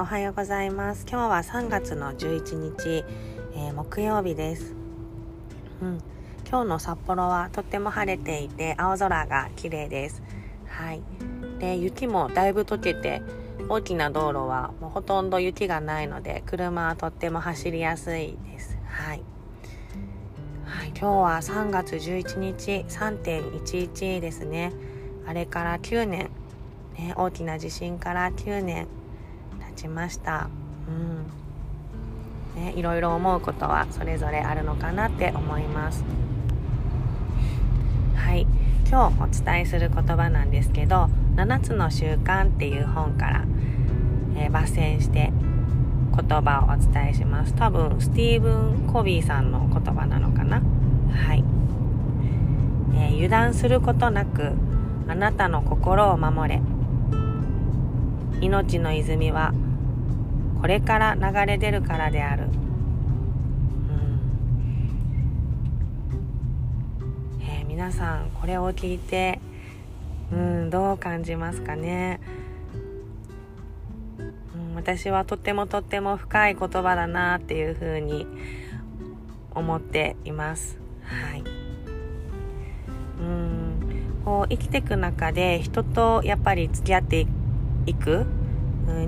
おはようございます。今日は3月の11日、えー、木曜日です、うん、今日の札幌はとっても晴れていて青空が綺麗です。はい。で雪もだいぶ溶けて大きな道路はもうほとんど雪がないので車はとっても走りやすいです。はい、はい、今日は3月11日3.11ですね。あれから9年。ね、大きな地震から9年。ちました。うん。ねいろいろ思うことはそれぞれあるのかなって思います。はい。今日お伝えする言葉なんですけど「7つの習慣」っていう本から、えー、抜粋して言葉をお伝えします。多分スティーブン・コビーさんの言葉なのかな。はい、えー、油断することなくあなたの心を守れ。命の泉はこれから流れ出るからである、うん。えー、皆さんこれを聞いてうんどう感じますかね、うん、私はとってもとっても深い言葉だなっていうふうに思っています。はい。うんこう生きていく中で人とやっぱり付き合っていくいく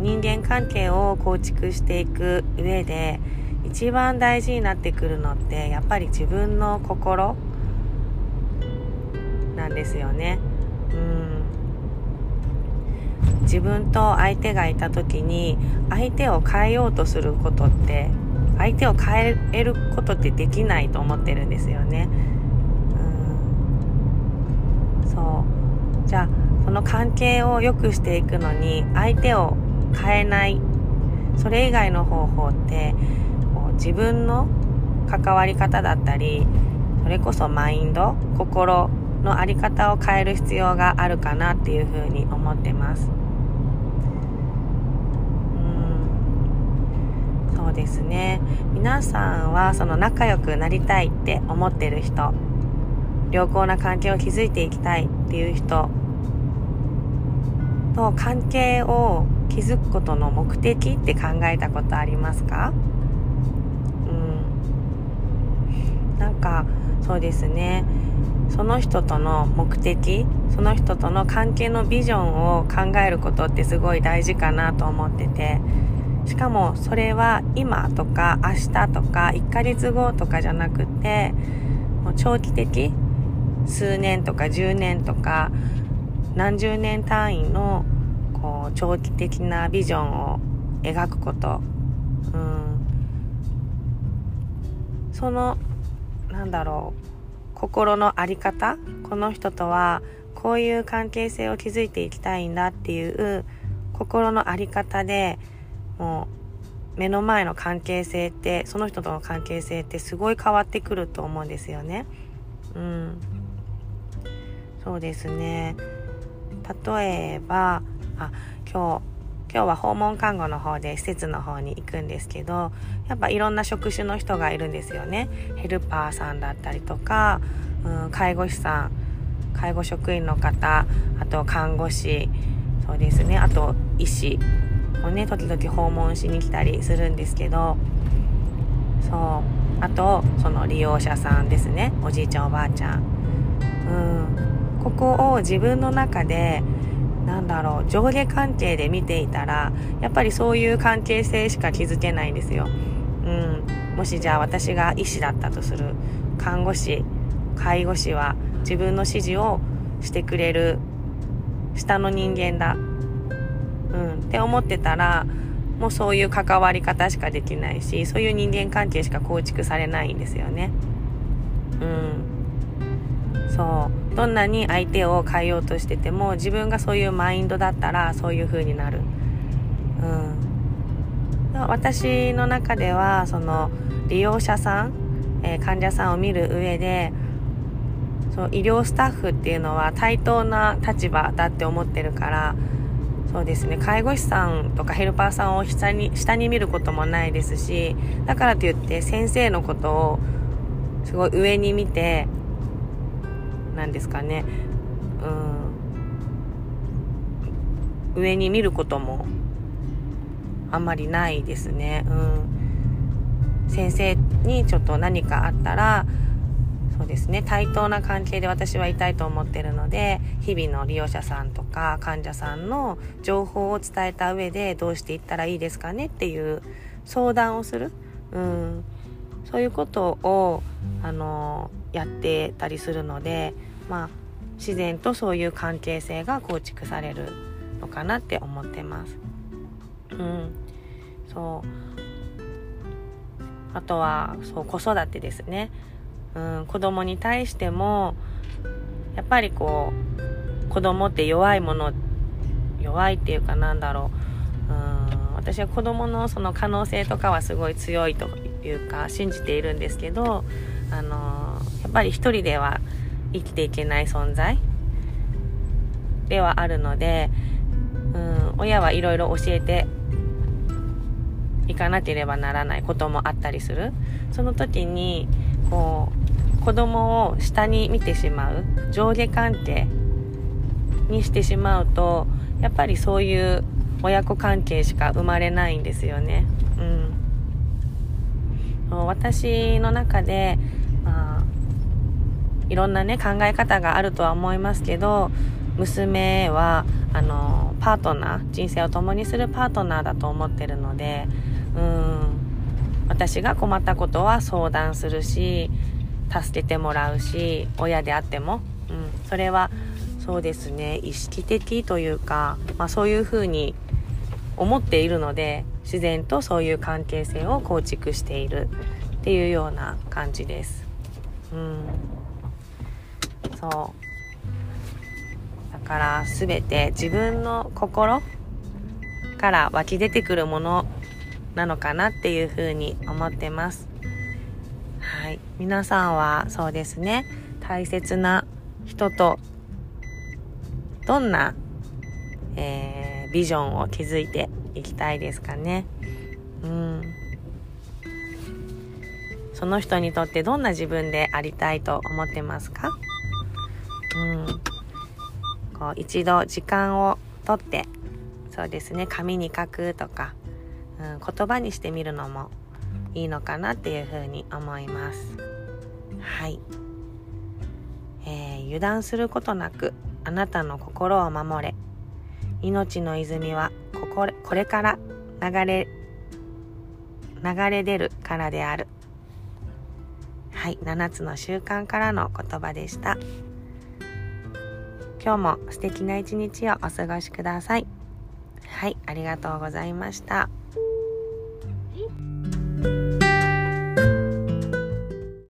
人間関係を構築していく上で一番大事になってくるのってやっぱり自分の心なんですよね。うん自分と相手がいた時に相手を変えようとすることって相手を変えることってできないと思ってるんですよね。うんそうじゃあその関係を良くしていくのに相手を変えない。それ以外の方法って自分の関わり方だったりそれこそマインド心の在り方を変える必要があるかなっていうふうに思ってます。うん。そうですね。皆さんはその仲良くなりたいって思ってる人良好な関係を築いていきたいっていう人と関係を築くことの目的って考えたことありますか？うん。なんかそうですね。その人との目的その人との関係のビジョンを考えることってすごい大事かなと思ってて。しかもそれは今とか明日とか1ヶ月後とかじゃなくてもう長期的数年とか10年とか何十年単位のこう長期的なビジョンを描くこと、うん、そのなんだろう。心の在り方。この人とはこういう関係性を築いていきたいんだっていう心の在り方でもう目の前の関係性ってその人との関係性ってすごい変わってくると思うんですよね。うん、そうですね。例えばあ今日今日は訪問看護の方で施設の方に行くんですけどやっぱいろんな職種の人がいるんですよね。ヘルパーさんだったりとか、うん、介護士さん介護職員の方あと看護師そうですね。あと医師をね時々訪問しに来たりするんですけどそうあとその利用者さんですね。おじいちゃんおばあちゃん。うん。ここを自分の中でなんだろう上下関係で見ていたらやっぱりそういう関係性しか築けないんですよ。うん、もしじゃあ私が医師だったとする看護師介護士は自分の指示をしてくれる下の人間だ、うん、って思ってたらもうそういう関わり方しかできないしそういう人間関係しか構築されないんですよね。うん。そう。どんなに相手を変えようとしてても自分がそういうマインドだったらそういう風になる。うん。私の中ではその利用者さん、えー、患者さんを見る上でそう医療スタッフっていうのは対等な立場だって思ってるからそうですね介護士さんとかヘルパーさんを下に下に見ることもないですしだからといって先生のことをすごい上に見てなんですかねうん上に見ることもあんまりないですね。うん。先生にちょっと何かあったら、そうですね、対等な関係で私はいたいと思ってるので、日々の利用者さんとか患者さんの情報を伝えた上でどうしていったらいいですかねっていう相談をする。うん。そういうことを、あの、やってたりするので、まあ、自然とそういう関係性が構築されるのかなって思ってます。うん、そう。あとはそう子育てですね、うん、子供に対してもやっぱりこう子供って弱いもの弱いっていうかなんだろう、うん、私は子供のその可能性とかはすごい強いというか信じているんですけど、あのやっぱり一人では生きていけない存在ではあるので、うん、親はいろいろ教えていかなければならないこともあったりするその時にこう子供を下に見てしまう上下関係にしてしまうとやっぱりそういう親子関係しか生まれないんですよね。うん、私の中で、まあ、いろんなね考え方があるとは思いますけど娘はあのパートナー人生を共にするパートナーだと思ってるのでうん私が困ったことは相談するし助けてもらうし親であっても、うん、それはそうですね意識的というか、まあ、そういうふうに思っているので自然とそういう関係性を構築しているっていうような感じです。うん、そうだから全て自分の心から湧き出てくるものなのかなっていうふうに思ってます。はい。皆さんはそうですね、大切な人とどんな、えー、ビジョンを築いていきたいですかね。うん。その人にとってどんな自分でありたいと思ってますか？うん。こう一度時間をとってそうですね紙に書くとかうん、言葉にしてみるのもいいのかなっていうふうに思います。はい、えー、油断することなくあなたの心を守れ命の泉はこここれから流れ流れ出るからである。はい7つの習慣からの言葉でした。今日も素敵な一日をお過ごしください。はいありがとうございました。